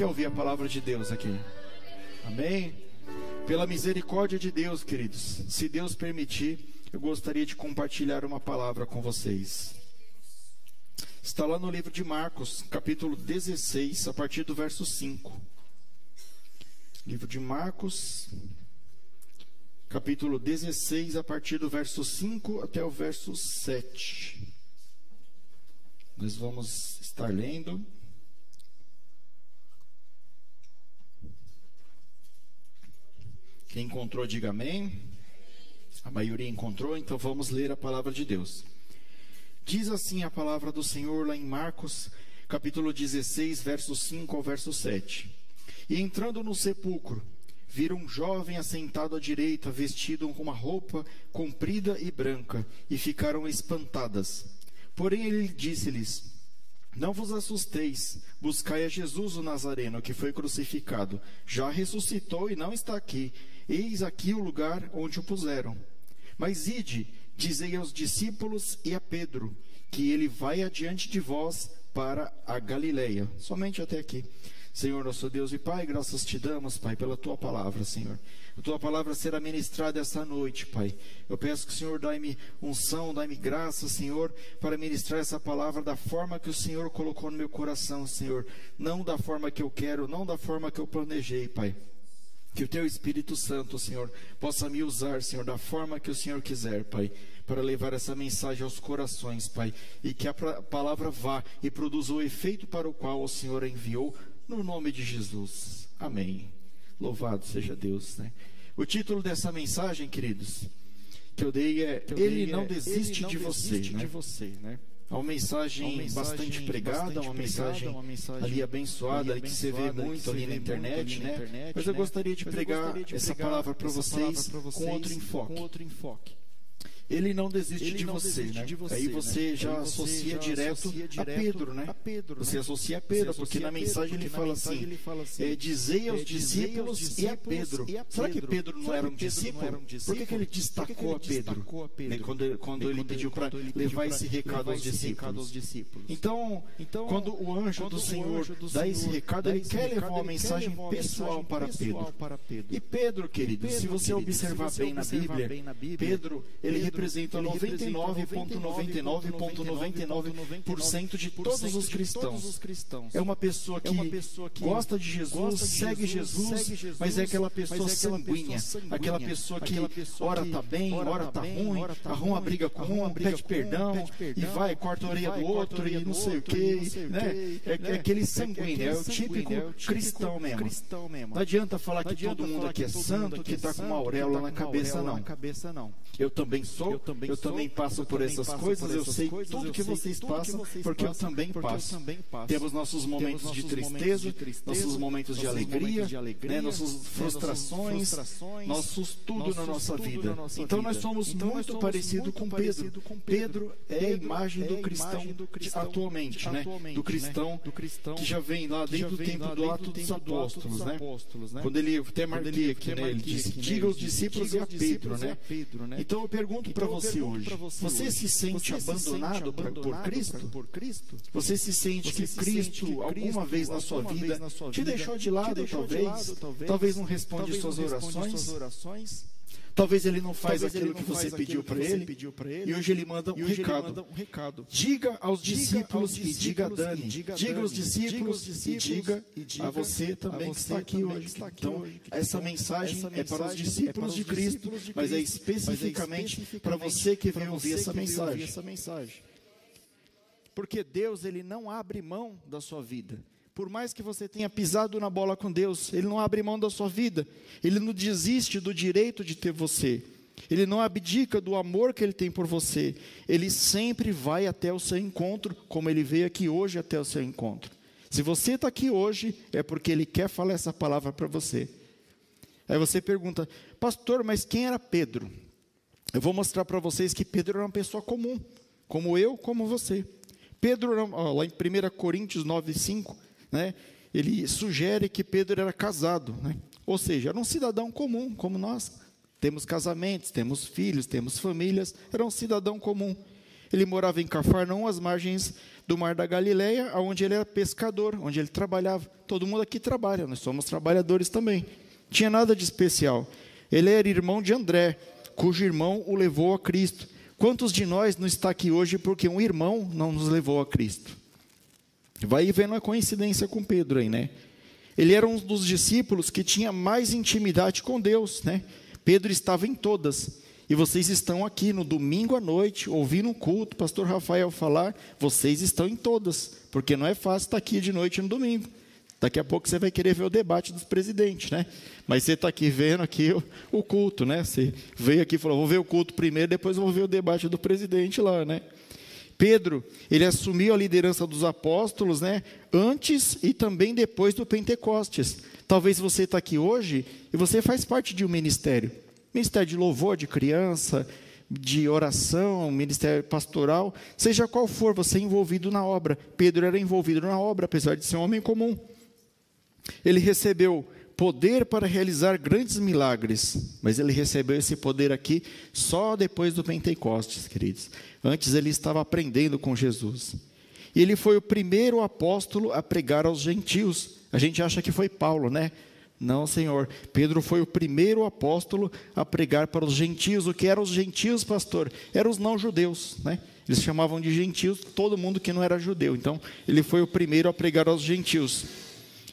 quer ouvir a palavra de Deus aqui? Amém? Pela misericórdia de Deus, queridos, se Deus permitir, eu gostaria de compartilhar uma palavra com vocês. Está lá no livro de Marcos, capítulo 16, a partir do verso 5. Livro de Marcos, capítulo 16, a partir do verso 5 até o verso 7. Nós vamos estar lendo. Quem encontrou, diga amém. A maioria encontrou, então vamos ler a palavra de Deus. Diz assim a palavra do Senhor lá em Marcos, capítulo 16, verso 5 ao verso 7. E entrando no sepulcro, viram um jovem assentado à direita, vestido com uma roupa comprida e branca, e ficaram espantadas. Porém ele disse-lhes: Não vos assusteis, buscai a Jesus o Nazareno, que foi crucificado. Já ressuscitou e não está aqui. Eis aqui o lugar onde o puseram. Mas ide, dizei aos discípulos e a Pedro, que ele vai adiante de vós para a Galileia. Somente até aqui. Senhor, nosso Deus e Pai, graças te damos, Pai, pela tua palavra, Senhor. A tua palavra será ministrada esta noite, Pai. Eu peço que o Senhor dai-me unção, dai-me graça, Senhor, para ministrar essa palavra da forma que o Senhor colocou no meu coração, Senhor. Não da forma que eu quero, não da forma que eu planejei, Pai. Que o teu Espírito Santo, Senhor, possa me usar, Senhor, da forma que o Senhor quiser, Pai, para levar essa mensagem aos corações, Pai, e que a palavra vá e produza o efeito para o qual o Senhor a enviou, no nome de Jesus. Amém. Louvado seja Deus, né? O título dessa mensagem, queridos, que eu dei é eu Ele, dei não, é, desiste ele não de você, né? de você, né? É uma mensagem, uma mensagem bastante pregada, bastante uma, mensagem uma, mensagem ali abençoada, ali, que você vê muito ali na internet, né? Internet, Mas eu né? gostaria de pregar essa palavra para vocês, vocês com outro enfoque. Com outro enfoque. Ele não desiste, ele de, não você, desiste né? de, você, Aí né? você né? já, Aí você associa, já direto associa direto a Pedro, né? A Pedro, você né? associa a Pedro, porque na mensagem ele fala assim: ele fala assim é, dizei aos é, discípulos e a Pedro. Será que Pedro não era um discípulo? Por que, que ele destacou a Pedro? Né? Quando, ele, quando ele pediu para levar esse recado aos discípulos. Então, então, quando o anjo do Senhor dá esse recado, ele quer levar uma mensagem pessoal para Pedro. E Pedro, querido, se você observar bem na Bíblia, Pedro, ele representa 99,99,99% de todos os cristãos. É uma pessoa que gosta de Jesus, segue Jesus, mas é aquela pessoa sanguínea, aquela pessoa que ora está bem, ora está ruim, arruma briga com um, pede perdão, e vai, corta a orelha do outro e não sei o que. Né? É, é aquele sanguíneo, é o típico cristão mesmo. Não adianta falar que todo mundo aqui é santo, que está com uma auréola na cabeça, não. Eu também sou eu também, eu também passo eu por essas coisas, por essas eu sei coisas, tudo que vocês passam, vocês porque, eu também, porque passo. eu também passo. Temos nossos momentos, nossos de, tristeza, de tristeza, nossos momentos de alegria, de alegria né, nossas frustrações, frustrações, nossos tudo na nossa vida. Então nós somos então, muito parecidos com Pedro. Pedro é a imagem do cristão atualmente, né? Do cristão que já vem lá desde o tempo do ato dos apóstolos, né? Quando ele até marquei aqui, né? Ele disse: diga aos discípulos e a Pedro, né? Então eu pergunto para você hoje: você se sente abandonado por Cristo? Você se sente que Cristo, alguma vez na sua vida, te deixou de lado, talvez? Talvez não responde suas orações? Talvez ele não faz Talvez aquilo que você pediu para ele, e hoje ele manda um, recado. Manda um recado. Diga aos diga discípulos, aos e diga a Dani. Diga, diga aos discípulos, e, diga a você também que está aqui hoje. Então, essa mensagem é para os discípulos de Cristo, mas é especificamente para você que veio ouvir essa mensagem. Porque Deus ele não abre mão da sua vida. Por mais que você tenha pisado na bola com Deus, Ele não abre mão da sua vida. Ele não desiste do direito de ter você. Ele não abdica do amor que Ele tem por você. Ele sempre vai até o seu encontro, como Ele veio aqui hoje até o seu encontro. Se você está aqui hoje, é porque Ele quer falar essa palavra para você. Aí você pergunta, pastor, mas quem era Pedro? Eu vou mostrar para vocês que Pedro era uma pessoa comum, como eu, como você. Pedro, lá em 1 Coríntios 9, 5, né, ele sugere que Pedro era casado, né? ou seja, era um cidadão comum, como nós. Temos casamentos, temos filhos, temos famílias, era um cidadão comum. Ele morava em Cafarnaum, às margens do Mar da Galileia, onde ele era pescador, onde ele trabalhava. Todo mundo aqui trabalha, nós somos trabalhadores também. Tinha nada de especial. Ele era irmão de André, cujo irmão o levou a Cristo. Quantos de nós não está aqui hoje porque um irmão não nos levou a Cristo? Vai vendo a coincidência com Pedro aí, né? Ele era um dos discípulos que tinha mais intimidade com Deus, né? Pedro estava em todas. E vocês estão aqui no domingo à noite, ouvindo um culto, pastor Rafael falar, vocês estão em todas, porque não é fácil estar aqui de noite no domingo. Daqui a pouco você vai querer ver o debate dos presidentes, né? Mas você está aqui vendo aqui o, o, culto, né? Você veio aqui e falou, vou ver o culto primeiro, depois vou ver o debate do presidente lá, né? Pedro, ele assumiu a liderança dos apóstolos, né? Antes e também depois do Pentecostes. Talvez você está aqui hoje e você faz parte de um ministério. Ministério de louvor de criança, de oração, ministério pastoral, seja qual for, você é envolvido na obra. Pedro era envolvido na obra, apesar de ser um homem comum. Ele recebeu poder para realizar grandes milagres, mas ele recebeu esse poder aqui só depois do Pentecostes, queridos. Antes ele estava aprendendo com Jesus. E ele foi o primeiro apóstolo a pregar aos gentios. A gente acha que foi Paulo, né? Não, Senhor. Pedro foi o primeiro apóstolo a pregar para os gentios. O que eram os gentios, pastor? Eram os não-judeus, né? Eles chamavam de gentios todo mundo que não era judeu. Então, ele foi o primeiro a pregar aos gentios.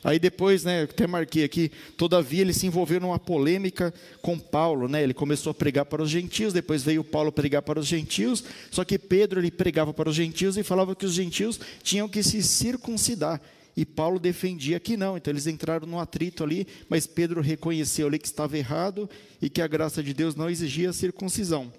Aí depois, né, até marquei aqui, todavia ele se envolveu numa polêmica com Paulo, né? Ele começou a pregar para os gentios, depois veio Paulo pregar para os gentios, só que Pedro ele pregava para os gentios e falava que os gentios tinham que se circuncidar. E Paulo defendia que não, então eles entraram num atrito ali, mas Pedro reconheceu ali que estava errado e que a graça de Deus não exigia circuncisão.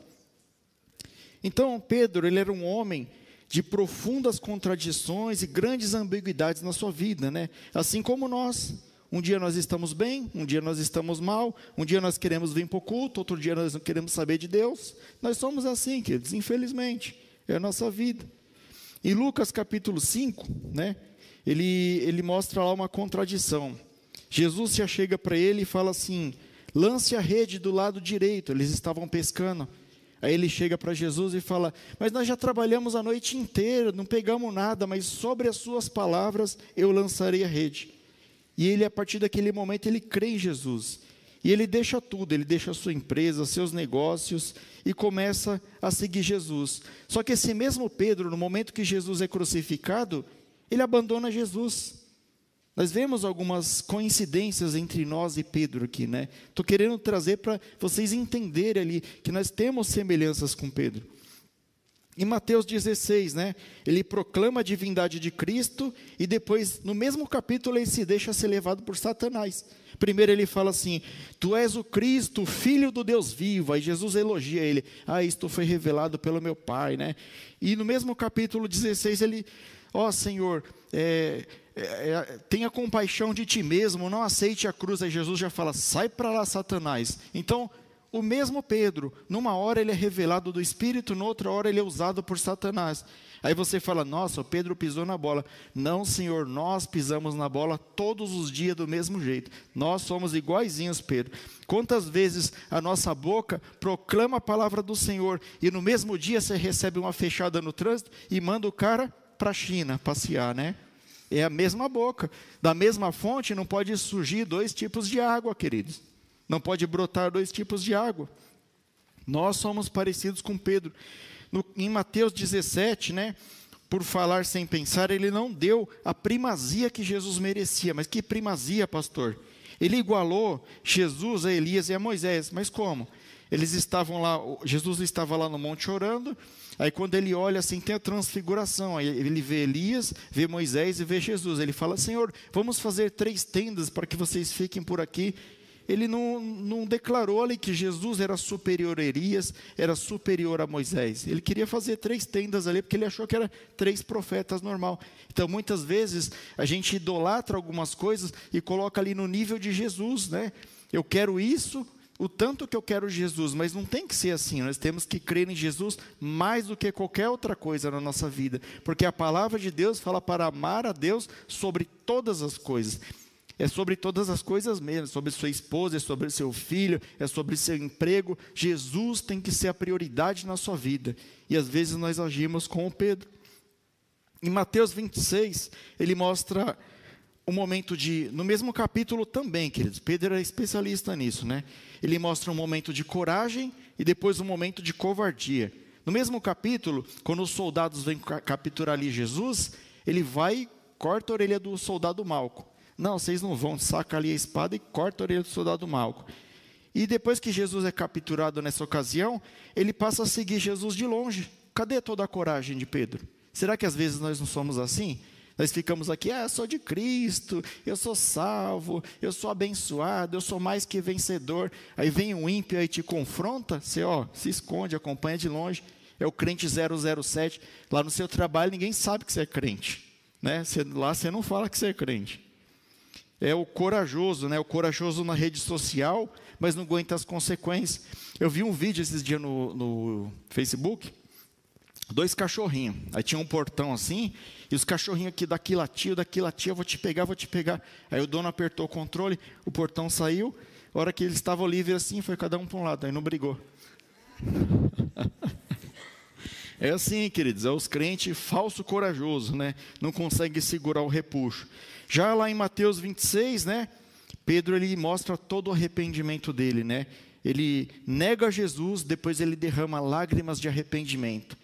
Então Pedro, ele era um homem de profundas contradições e grandes ambiguidades na sua vida, né? Assim como nós. Um dia nós estamos bem, um dia nós estamos mal, um dia nós queremos vir para o culto, outro dia nós não queremos saber de Deus. Nós somos assim, queridos, infelizmente. É a nossa vida. Em Lucas capítulo 5, né, ele, ele mostra lá uma contradição. Jesus se achega para ele e fala assim: lance a rede do lado direito. Eles estavam pescando. Aí ele chega para Jesus e fala: Mas nós já trabalhamos a noite inteira, não pegamos nada, mas sobre as suas palavras eu lançarei a rede. E ele, a partir daquele momento, ele crê em Jesus. E ele deixa tudo, ele deixa a sua empresa, seus negócios e começa a seguir Jesus. Só que esse mesmo Pedro, no momento que Jesus é crucificado, ele abandona Jesus. Nós vemos algumas coincidências entre nós e Pedro aqui, né? Estou querendo trazer para vocês entenderem ali que nós temos semelhanças com Pedro. Em Mateus 16, né? Ele proclama a divindade de Cristo e depois, no mesmo capítulo, ele se deixa ser levado por Satanás. Primeiro ele fala assim: Tu és o Cristo, filho do Deus vivo. Aí Jesus elogia ele: Ah, isto foi revelado pelo meu Pai, né? E no mesmo capítulo 16 ele, ó oh, Senhor, é, é, é, tenha compaixão de ti mesmo, não aceite a cruz. Aí Jesus já fala: sai para lá, Satanás. Então, o mesmo Pedro, numa hora ele é revelado do Espírito, noutra hora ele é usado por Satanás. Aí você fala: nossa, o Pedro pisou na bola. Não, Senhor, nós pisamos na bola todos os dias do mesmo jeito. Nós somos iguaizinhos, Pedro. Quantas vezes a nossa boca proclama a palavra do Senhor e no mesmo dia você recebe uma fechada no trânsito e manda o cara para a China passear, né? É a mesma boca. Da mesma fonte não pode surgir dois tipos de água, queridos. Não pode brotar dois tipos de água. Nós somos parecidos com Pedro. No, em Mateus 17, né? Por falar sem pensar, ele não deu a primazia que Jesus merecia. Mas que primazia, pastor? Ele igualou Jesus a Elias e a Moisés. Mas como? Eles estavam lá, Jesus estava lá no monte orando, Aí quando ele olha assim, tem a transfiguração. Aí ele vê Elias, vê Moisés e vê Jesus. Ele fala: Senhor, vamos fazer três tendas para que vocês fiquem por aqui. Ele não, não declarou ali que Jesus era superior a Elias, era superior a Moisés. Ele queria fazer três tendas ali, porque ele achou que era três profetas normal. Então, muitas vezes, a gente idolatra algumas coisas e coloca ali no nível de Jesus, né? Eu quero isso, o tanto que eu quero Jesus, mas não tem que ser assim. Nós temos que crer em Jesus mais do que qualquer outra coisa na nossa vida, porque a palavra de Deus fala para amar a Deus sobre todas as coisas. É sobre todas as coisas mesmo, sobre sua esposa, é sobre seu filho, é sobre seu emprego. Jesus tem que ser a prioridade na sua vida. E às vezes nós agimos com o Pedro. Em Mateus 26, ele mostra um momento de, no mesmo capítulo também, queridos, Pedro é especialista nisso, né? Ele mostra um momento de coragem e depois um momento de covardia. No mesmo capítulo, quando os soldados vêm capturar ali Jesus, ele vai e corta a orelha do soldado Malco. Não, vocês não vão, saca ali a espada e corta a orelha do soldado Malco. E depois que Jesus é capturado nessa ocasião, ele passa a seguir Jesus de longe. Cadê toda a coragem de Pedro? Será que às vezes nós não somos assim? Nós ficamos aqui, ah, eu sou de Cristo, eu sou salvo, eu sou abençoado, eu sou mais que vencedor. Aí vem um ímpio e te confronta, você ó, se esconde, acompanha de longe. É o crente 007. Lá no seu trabalho ninguém sabe que você é crente. Né? Lá você não fala que você é crente. É o corajoso, né? o corajoso na rede social, mas não aguenta as consequências. Eu vi um vídeo esses dias no, no Facebook, dois cachorrinhos. Aí tinha um portão assim, e os cachorrinhos aqui daqui latia, daqui latia, vou te pegar, vou te pegar. Aí o dono apertou o controle, o portão saiu. A hora que eles estavam livres assim, foi cada um para um lado, aí não brigou. É assim, queridos, é os crentes falso corajoso, né? Não consegue segurar o repuxo. Já lá em Mateus 26, né? Pedro ele mostra todo o arrependimento dele, né? Ele nega Jesus, depois ele derrama lágrimas de arrependimento.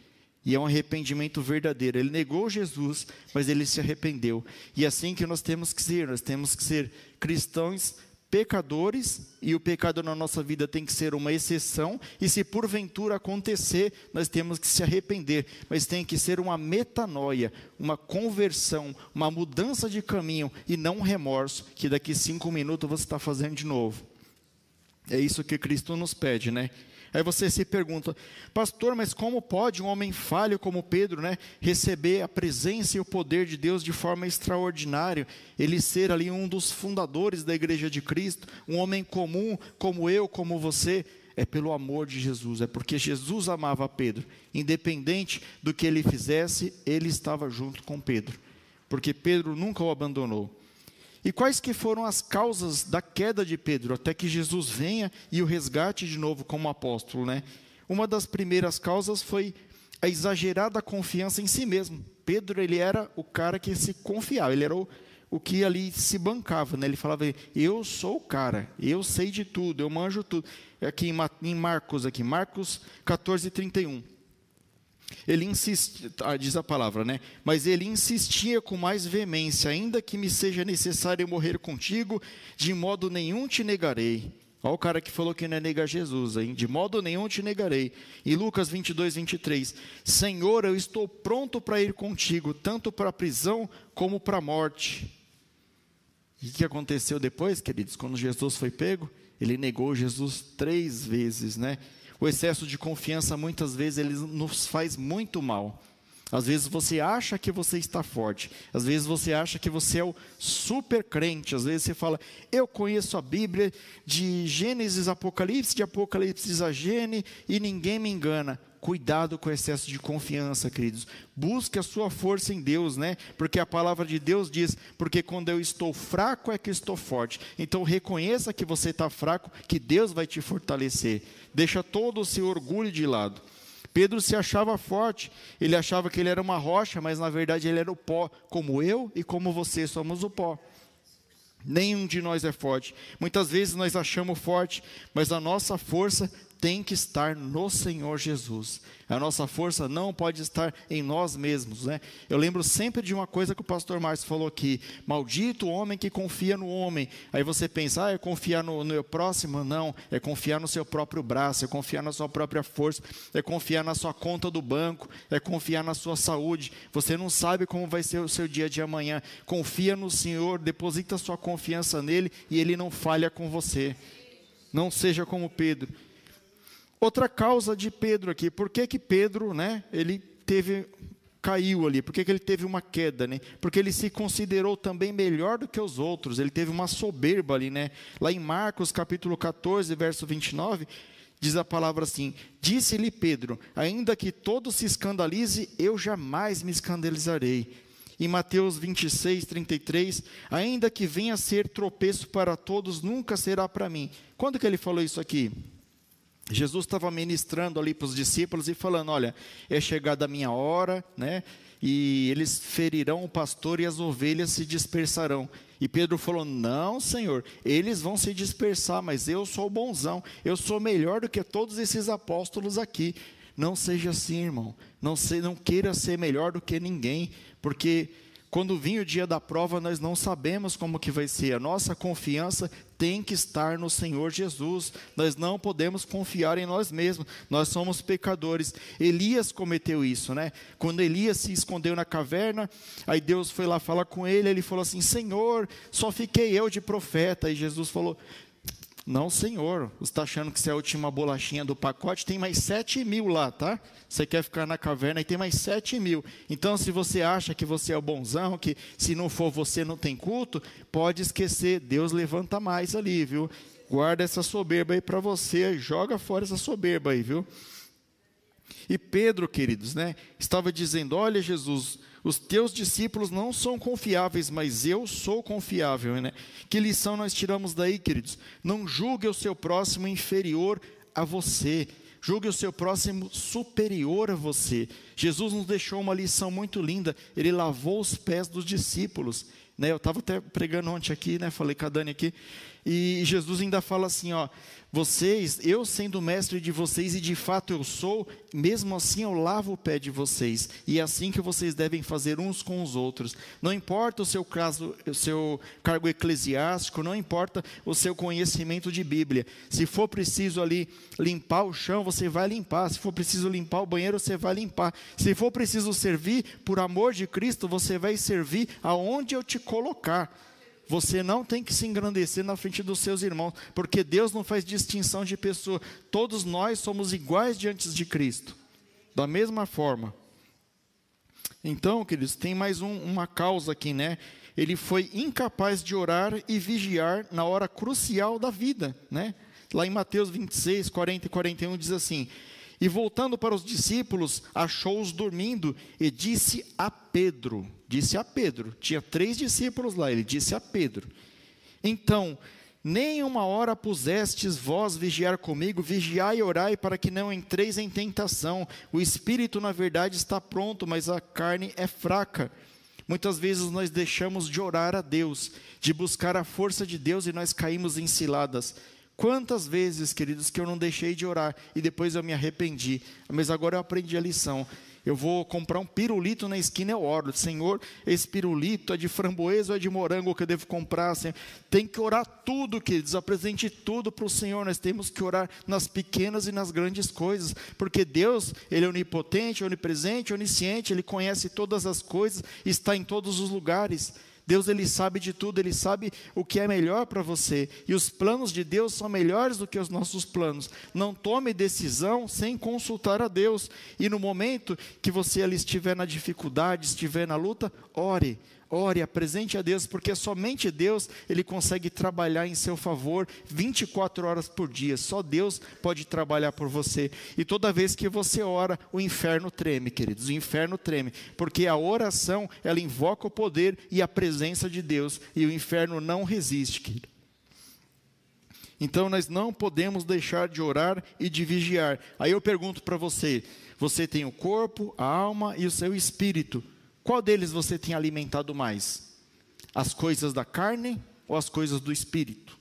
E é um arrependimento verdadeiro. Ele negou Jesus, mas ele se arrependeu. E é assim que nós temos que ser. Nós temos que ser cristãos pecadores, e o pecado na nossa vida tem que ser uma exceção, e se porventura acontecer, nós temos que se arrepender, mas tem que ser uma metanoia, uma conversão, uma mudança de caminho, e não um remorso, que daqui cinco minutos você está fazendo de novo. É isso que Cristo nos pede, né? Aí você se pergunta, pastor, mas como pode um homem falho como Pedro, né, receber a presença e o poder de Deus de forma extraordinária? Ele ser ali um dos fundadores da igreja de Cristo, um homem comum como eu, como você? É pelo amor de Jesus, é porque Jesus amava Pedro. Independente do que ele fizesse, ele estava junto com Pedro. Porque Pedro nunca o abandonou. E quais que foram as causas da queda de Pedro, até que Jesus venha e o resgate de novo como apóstolo, né? Uma das primeiras causas foi a exagerada confiança em si mesmo. Pedro, ele era o cara que se confiava, ele era o, o que ali se bancava, né? Ele falava, eu sou o cara, eu sei de tudo, eu manjo tudo. Aqui em Marcos, aqui, Marcos 14, 31. Ele insiste, ah, diz a palavra, né? Mas ele insistia com mais veemência, ainda que me seja necessário morrer contigo, de modo nenhum te negarei. Olha o cara que falou que não é negar Jesus, hein? De modo nenhum te negarei. E Lucas 22, 23. Senhor, eu estou pronto para ir contigo, tanto para a prisão como para a morte. E o que aconteceu depois, queridos? Quando Jesus foi pego, ele negou Jesus três vezes, né? O excesso de confiança muitas vezes ele nos faz muito mal. Às vezes você acha que você está forte, às vezes você acha que você é o super crente, às vezes você fala, eu conheço a Bíblia de Gênesis, Apocalipse, de Apocalipse a Gênesis e ninguém me engana. Cuidado com o excesso de confiança, queridos. Busque a sua força em Deus, né? Porque a palavra de Deus diz: porque quando eu estou fraco é que estou forte. Então reconheça que você está fraco, que Deus vai te fortalecer. Deixa todo o seu orgulho de lado. Pedro se achava forte, ele achava que ele era uma rocha, mas na verdade ele era o pó, como eu e como você somos o pó. Nenhum de nós é forte. Muitas vezes nós achamos forte, mas a nossa força tem que estar no Senhor Jesus. A nossa força não pode estar em nós mesmos, né? Eu lembro sempre de uma coisa que o pastor Márcio falou aqui: maldito o homem que confia no homem. Aí você pensa, ah, é confiar no, no meu próximo? Não, é confiar no seu próprio braço, é confiar na sua própria força, é confiar na sua conta do banco, é confiar na sua saúde. Você não sabe como vai ser o seu dia de amanhã. Confia no Senhor, deposita sua confiança nele e ele não falha com você. Não seja como Pedro. Outra causa de Pedro aqui, por que que Pedro, né, ele teve caiu ali? Por que, que ele teve uma queda, né? Porque ele se considerou também melhor do que os outros. Ele teve uma soberba ali, né? Lá em Marcos, capítulo 14, verso 29, diz a palavra assim: Disse-lhe Pedro: Ainda que todo se escandalize, eu jamais me escandalizarei. Em Mateus 26, 33, ainda que venha a ser tropeço para todos, nunca será para mim. Quando que ele falou isso aqui? Jesus estava ministrando ali para os discípulos e falando: Olha, é chegada a minha hora, né? E eles ferirão o pastor e as ovelhas se dispersarão. E Pedro falou: Não, Senhor, eles vão se dispersar, mas eu sou bonzão, eu sou melhor do que todos esses apóstolos aqui. Não seja assim, irmão. Não, se, não queira ser melhor do que ninguém, porque quando vir o dia da prova, nós não sabemos como que vai ser. A nossa confiança tem que estar no Senhor Jesus. Nós não podemos confiar em nós mesmos. Nós somos pecadores. Elias cometeu isso, né? Quando Elias se escondeu na caverna, aí Deus foi lá falar com ele, ele falou assim: "Senhor, só fiquei eu de profeta". E Jesus falou: não, senhor, você está achando que você é a última bolachinha do pacote? Tem mais sete mil lá, tá? Você quer ficar na caverna e tem mais sete mil. Então, se você acha que você é o bonzão, que se não for você não tem culto, pode esquecer, Deus levanta mais ali, viu? Guarda essa soberba aí para você, joga fora essa soberba aí, viu? E Pedro, queridos, né, estava dizendo: Olha, Jesus, os teus discípulos não são confiáveis, mas eu sou confiável. Né? Que lição nós tiramos daí, queridos? Não julgue o seu próximo inferior a você. Julgue o seu próximo superior a você. Jesus nos deixou uma lição muito linda. Ele lavou os pés dos discípulos. Né? Eu estava até pregando ontem aqui, né? falei com a Dani aqui. E Jesus ainda fala assim: ó, vocês, eu sendo mestre de vocês, e de fato eu sou, mesmo assim eu lavo o pé de vocês. E é assim que vocês devem fazer uns com os outros. Não importa o seu caso, o seu cargo eclesiástico, não importa o seu conhecimento de Bíblia. Se for preciso ali limpar o chão, você vai limpar. Se for preciso limpar o banheiro, você vai limpar. Se for preciso servir por amor de Cristo, você vai servir aonde eu te colocar. Você não tem que se engrandecer na frente dos seus irmãos, porque Deus não faz distinção de pessoa. Todos nós somos iguais diante de Cristo, da mesma forma. Então, queridos, tem mais um, uma causa aqui, né? Ele foi incapaz de orar e vigiar na hora crucial da vida, né? Lá em Mateus 26, 40 e 41 diz assim: E voltando para os discípulos, achou-os dormindo e disse a Pedro: disse a Pedro, tinha três discípulos lá, ele disse a Pedro: Então, nem uma hora pusestes vós vigiar comigo, vigiai e orai para que não entreis em tentação. O espírito, na verdade, está pronto, mas a carne é fraca. Muitas vezes nós deixamos de orar a Deus, de buscar a força de Deus e nós caímos em ciladas. Quantas vezes, queridos, que eu não deixei de orar e depois eu me arrependi, mas agora eu aprendi a lição. Eu vou comprar um pirulito na esquina, eu oro. Senhor, esse pirulito é de framboesa ou é de morango que eu devo comprar? Senhor? Tem que orar tudo, queridos. Apresente tudo para o Senhor. Nós temos que orar nas pequenas e nas grandes coisas. Porque Deus, Ele é onipotente, onipresente, onisciente. Ele conhece todas as coisas, está em todos os lugares. Deus ele sabe de tudo, ele sabe o que é melhor para você, e os planos de Deus são melhores do que os nossos planos. Não tome decisão sem consultar a Deus. E no momento que você ali estiver na dificuldade, estiver na luta, ore. Ore, apresente a Deus, porque somente Deus ele consegue trabalhar em seu favor 24 horas por dia. Só Deus pode trabalhar por você. E toda vez que você ora, o inferno treme, queridos. O inferno treme, porque a oração, ela invoca o poder e a presença de Deus, e o inferno não resiste, querido. Então nós não podemos deixar de orar e de vigiar. Aí eu pergunto para você: você tem o corpo, a alma e o seu espírito. Qual deles você tem alimentado mais? As coisas da carne ou as coisas do espírito?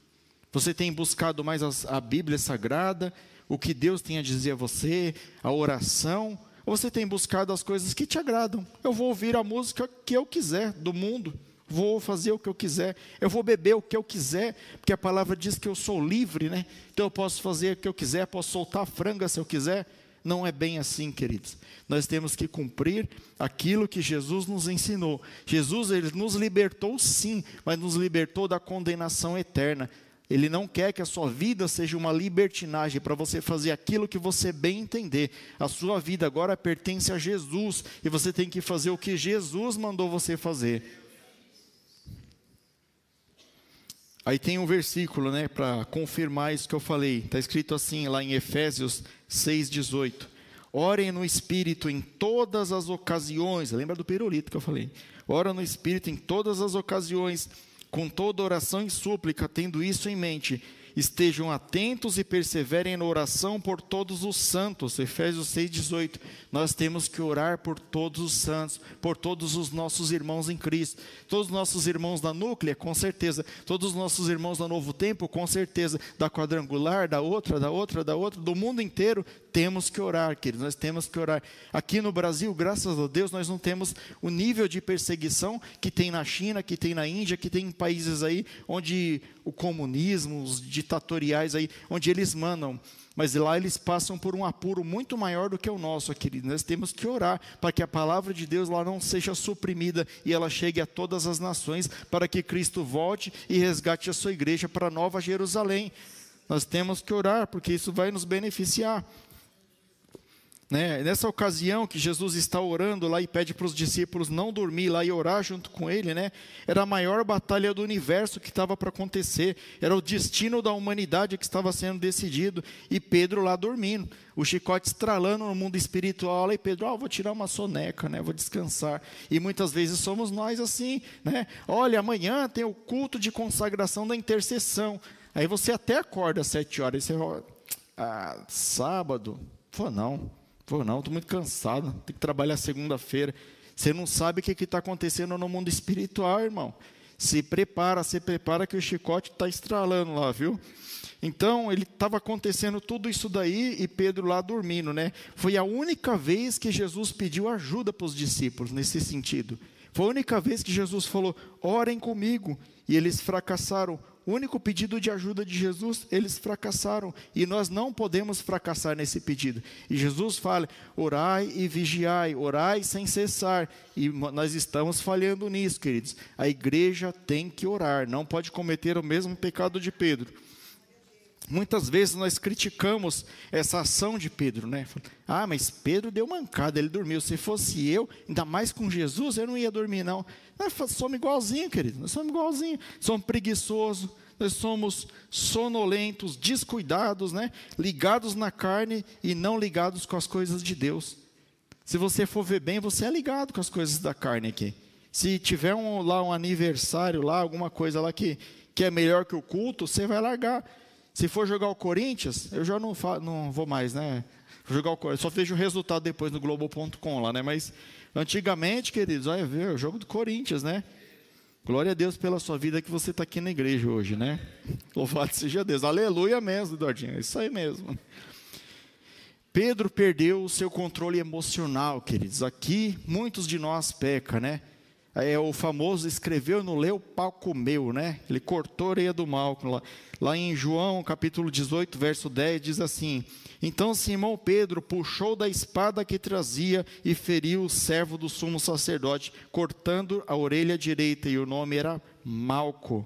Você tem buscado mais a Bíblia Sagrada, o que Deus tem a dizer a você, a oração? Ou você tem buscado as coisas que te agradam? Eu vou ouvir a música que eu quiser do mundo, vou fazer o que eu quiser, eu vou beber o que eu quiser, porque a palavra diz que eu sou livre, né? Então eu posso fazer o que eu quiser, posso soltar franga se eu quiser. Não é bem assim, queridos. Nós temos que cumprir aquilo que Jesus nos ensinou. Jesus ele nos libertou sim, mas nos libertou da condenação eterna. Ele não quer que a sua vida seja uma libertinagem para você fazer aquilo que você bem entender. A sua vida agora pertence a Jesus e você tem que fazer o que Jesus mandou você fazer. Aí tem um versículo, né, para confirmar isso que eu falei. Está escrito assim lá em Efésios 6,18. Orem no Espírito em todas as ocasiões. Lembra do pirulito que eu falei? Ora no Espírito em todas as ocasiões, com toda oração e súplica, tendo isso em mente. Estejam atentos e perseverem na oração por todos os santos. Efésios 6:18. Nós temos que orar por todos os santos, por todos os nossos irmãos em Cristo. Todos os nossos irmãos da Núclea, com certeza. Todos os nossos irmãos da Novo Tempo, com certeza. Da Quadrangular, da outra, da outra, da outra, do mundo inteiro, temos que orar, queridos. Nós temos que orar. Aqui no Brasil, graças a Deus, nós não temos o nível de perseguição que tem na China, que tem na Índia, que tem em países aí onde o comunismo, os ditatoriais aí, onde eles mandam. Mas lá eles passam por um apuro muito maior do que o nosso, querido. Nós temos que orar para que a palavra de Deus lá não seja suprimida e ela chegue a todas as nações, para que Cristo volte e resgate a sua igreja para Nova Jerusalém. Nós temos que orar, porque isso vai nos beneficiar. Né? Nessa ocasião que Jesus está orando lá e pede para os discípulos não dormir lá e orar junto com ele, né? era a maior batalha do universo que estava para acontecer, era o destino da humanidade que estava sendo decidido, e Pedro lá dormindo, o chicote estralando no mundo espiritual, e Pedro, oh, vou tirar uma soneca, né? vou descansar. E muitas vezes somos nós assim, né? olha, amanhã tem o culto de consagração da intercessão, aí você até acorda às sete horas, e você fala, ah, sábado? Pô, não Pô, não, estou muito cansado, tem que trabalhar segunda-feira. Você não sabe o que está acontecendo no mundo espiritual, irmão. Se prepara, se prepara que o chicote está estralando lá, viu? Então, ele estava acontecendo tudo isso daí e Pedro lá dormindo, né? Foi a única vez que Jesus pediu ajuda para os discípulos nesse sentido. Foi a única vez que Jesus falou: orem comigo. E eles fracassaram único pedido de ajuda de Jesus, eles fracassaram. E nós não podemos fracassar nesse pedido. E Jesus fala: orai e vigiai, orai sem cessar. E nós estamos falhando nisso, queridos. A igreja tem que orar, não pode cometer o mesmo pecado de Pedro. Muitas vezes nós criticamos essa ação de Pedro, né? Ah, mas Pedro deu mancada, ele dormiu. Se fosse eu, ainda mais com Jesus, eu não ia dormir, não. Nós somos igualzinho, querido. Nós somos igualzinho. Somos preguiçosos, nós somos sonolentos, descuidados, né? Ligados na carne e não ligados com as coisas de Deus. Se você for ver bem, você é ligado com as coisas da carne aqui. Se tiver um, lá um aniversário, lá alguma coisa lá que, que é melhor que o culto, você vai largar. Se for jogar o Corinthians, eu já não, não vou mais, né? Vou jogar o, só vejo o resultado depois no Globo.com lá, né? Mas antigamente, queridos, olha, ver o jogo do Corinthians, né? Glória a Deus pela sua vida que você está aqui na igreja hoje, né? Louvado seja Deus. Aleluia mesmo, Eduardinho. É isso aí mesmo. Pedro perdeu o seu controle emocional, queridos. Aqui muitos de nós pecam, né? É o famoso escreveu no leu, pau comeu, né? Ele cortou a orelha do mal. Lá, lá em João, capítulo 18, verso 10, diz assim: Então Simão Pedro puxou da espada que trazia e feriu o servo do sumo sacerdote, cortando a orelha direita, e o nome era Malco.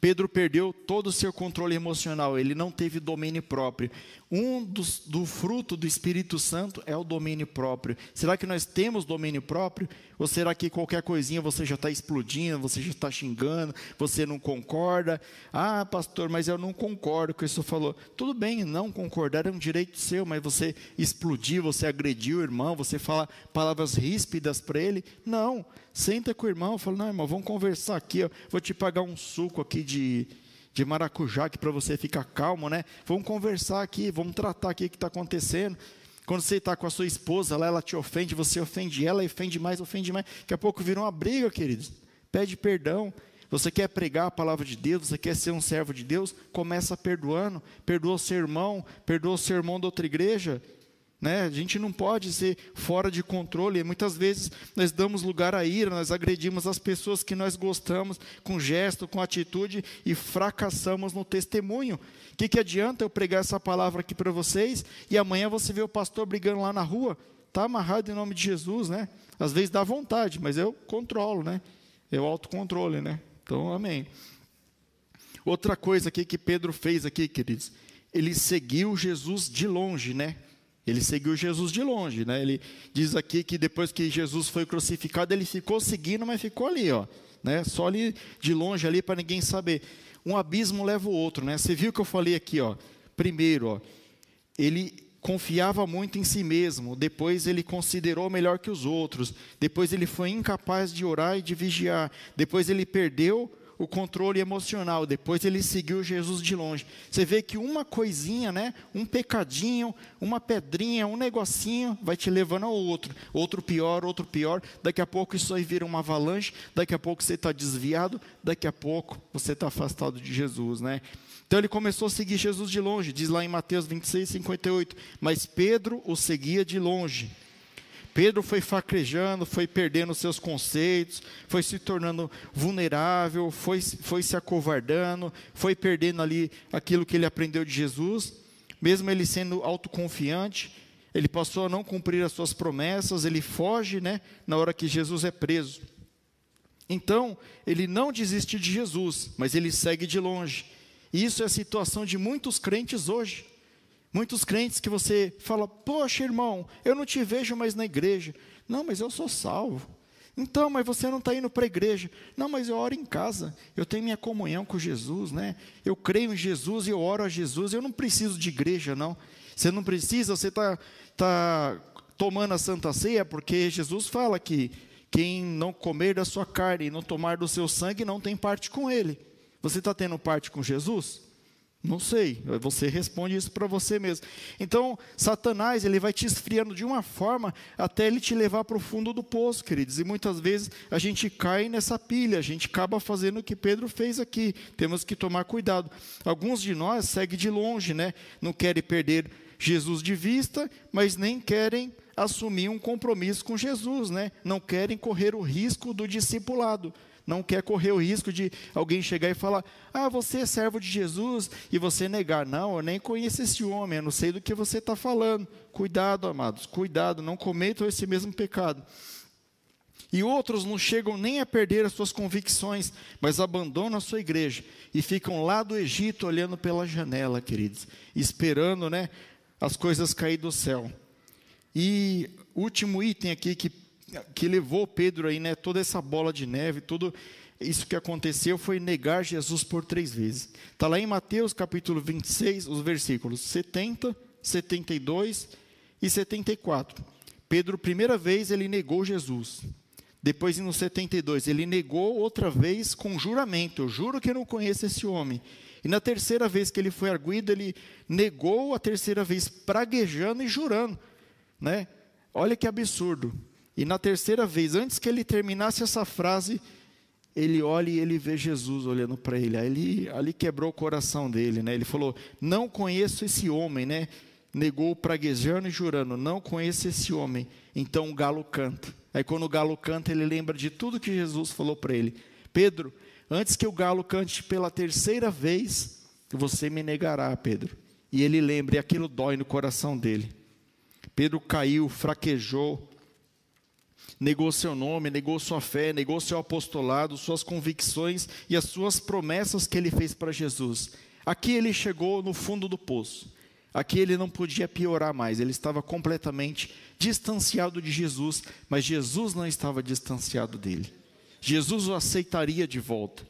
Pedro perdeu todo o seu controle emocional, ele não teve domínio próprio. Um dos, do fruto do Espírito Santo é o domínio próprio. Será que nós temos domínio próprio? Ou será que qualquer coisinha você já está explodindo, você já está xingando, você não concorda? Ah, pastor, mas eu não concordo com isso falou. Tudo bem, não concordar é um direito seu, mas você explodiu, você agrediu o irmão, você fala palavras ríspidas para ele? Não. Senta com o irmão, fala, não, irmão, vamos conversar aqui, ó. vou te pagar um suco aqui de, de maracujá que para você ficar calmo, né? Vamos conversar aqui, vamos tratar aqui o que está acontecendo. Quando você está com a sua esposa lá, ela te ofende, você ofende ela, ofende mais, ofende mais. Daqui a pouco vira uma briga, queridos. Pede perdão. Você quer pregar a palavra de Deus, você quer ser um servo de Deus, começa perdoando. Perdoa o seu irmão, perdoa o seu irmão da outra igreja. Né? A gente não pode ser fora de controle. Muitas vezes nós damos lugar à ira, nós agredimos as pessoas que nós gostamos com gesto, com atitude e fracassamos no testemunho. O que, que adianta eu pregar essa palavra aqui para vocês e amanhã você vê o pastor brigando lá na rua? Está amarrado em nome de Jesus, né? Às vezes dá vontade, mas eu controlo, né? Eu autocontrole, né? Então, amém. Outra coisa aqui que Pedro fez aqui, queridos, ele seguiu Jesus de longe, né? Ele seguiu Jesus de longe, né? Ele diz aqui que depois que Jesus foi crucificado, ele ficou seguindo, mas ficou ali, ó, né? Só ali de longe ali para ninguém saber. Um abismo leva o outro, né? Você viu que eu falei aqui, ó? Primeiro, ó, ele confiava muito em si mesmo, depois ele considerou melhor que os outros, depois ele foi incapaz de orar e de vigiar, depois ele perdeu o controle emocional. Depois ele seguiu Jesus de longe. Você vê que uma coisinha, né, um pecadinho, uma pedrinha, um negocinho vai te levando ao outro. Outro pior, outro pior. Daqui a pouco isso aí vira uma avalanche. Daqui a pouco você está desviado. Daqui a pouco você está afastado de Jesus, né? Então ele começou a seguir Jesus de longe. Diz lá em Mateus 26, 58. Mas Pedro o seguia de longe Pedro foi facrejando, foi perdendo seus conceitos, foi se tornando vulnerável, foi, foi se acovardando, foi perdendo ali aquilo que ele aprendeu de Jesus, mesmo ele sendo autoconfiante, ele passou a não cumprir as suas promessas, ele foge, né, na hora que Jesus é preso. Então, ele não desiste de Jesus, mas ele segue de longe. E isso é a situação de muitos crentes hoje. Muitos crentes que você fala, poxa irmão, eu não te vejo mais na igreja. Não, mas eu sou salvo. Então, mas você não está indo para a igreja. Não, mas eu oro em casa. Eu tenho minha comunhão com Jesus, né? Eu creio em Jesus e eu oro a Jesus. Eu não preciso de igreja, não. Você não precisa, você está tá tomando a Santa Ceia, porque Jesus fala que quem não comer da sua carne e não tomar do seu sangue não tem parte com ele. Você está tendo parte com Jesus? Não sei, você responde isso para você mesmo. Então, Satanás, ele vai te esfriando de uma forma até ele te levar para o fundo do poço, queridos. E muitas vezes a gente cai nessa pilha, a gente acaba fazendo o que Pedro fez aqui. Temos que tomar cuidado. Alguns de nós seguem de longe, né? Não querem perder Jesus de vista, mas nem querem assumir um compromisso com Jesus, né? Não querem correr o risco do discipulado não quer correr o risco de alguém chegar e falar: Ah, você é servo de Jesus, e você negar. Não, eu nem conheço esse homem, eu não sei do que você está falando. Cuidado, amados, cuidado, não cometam esse mesmo pecado. E outros não chegam nem a perder as suas convicções, mas abandonam a sua igreja e ficam lá do Egito olhando pela janela, queridos, esperando né, as coisas cair do céu. E último item aqui que que levou Pedro aí, né, toda essa bola de neve, tudo isso que aconteceu foi negar Jesus por três vezes. Está lá em Mateus capítulo 26, os versículos 70, 72 e 74. Pedro, primeira vez, ele negou Jesus. Depois, no 72, ele negou outra vez com juramento: Eu juro que eu não conheço esse homem. E na terceira vez que ele foi arguído, ele negou a terceira vez, praguejando e jurando. Né? Olha que absurdo. E na terceira vez, antes que ele terminasse essa frase, ele olha e ele vê Jesus olhando para ele. Aí ele ali quebrou o coração dele, né? Ele falou: "Não conheço esse homem", né? Negou praguejando e jurando: "Não conheço esse homem". Então o galo canta. Aí quando o galo canta, ele lembra de tudo que Jesus falou para ele. Pedro, antes que o galo cante pela terceira vez, você me negará, Pedro. E ele lembra, e aquilo dói no coração dele. Pedro caiu, fraquejou, negou seu nome, negou sua fé, negou seu apostolado, suas convicções e as suas promessas que ele fez para Jesus. Aqui ele chegou no fundo do poço. Aqui ele não podia piorar mais, ele estava completamente distanciado de Jesus, mas Jesus não estava distanciado dele. Jesus o aceitaria de volta.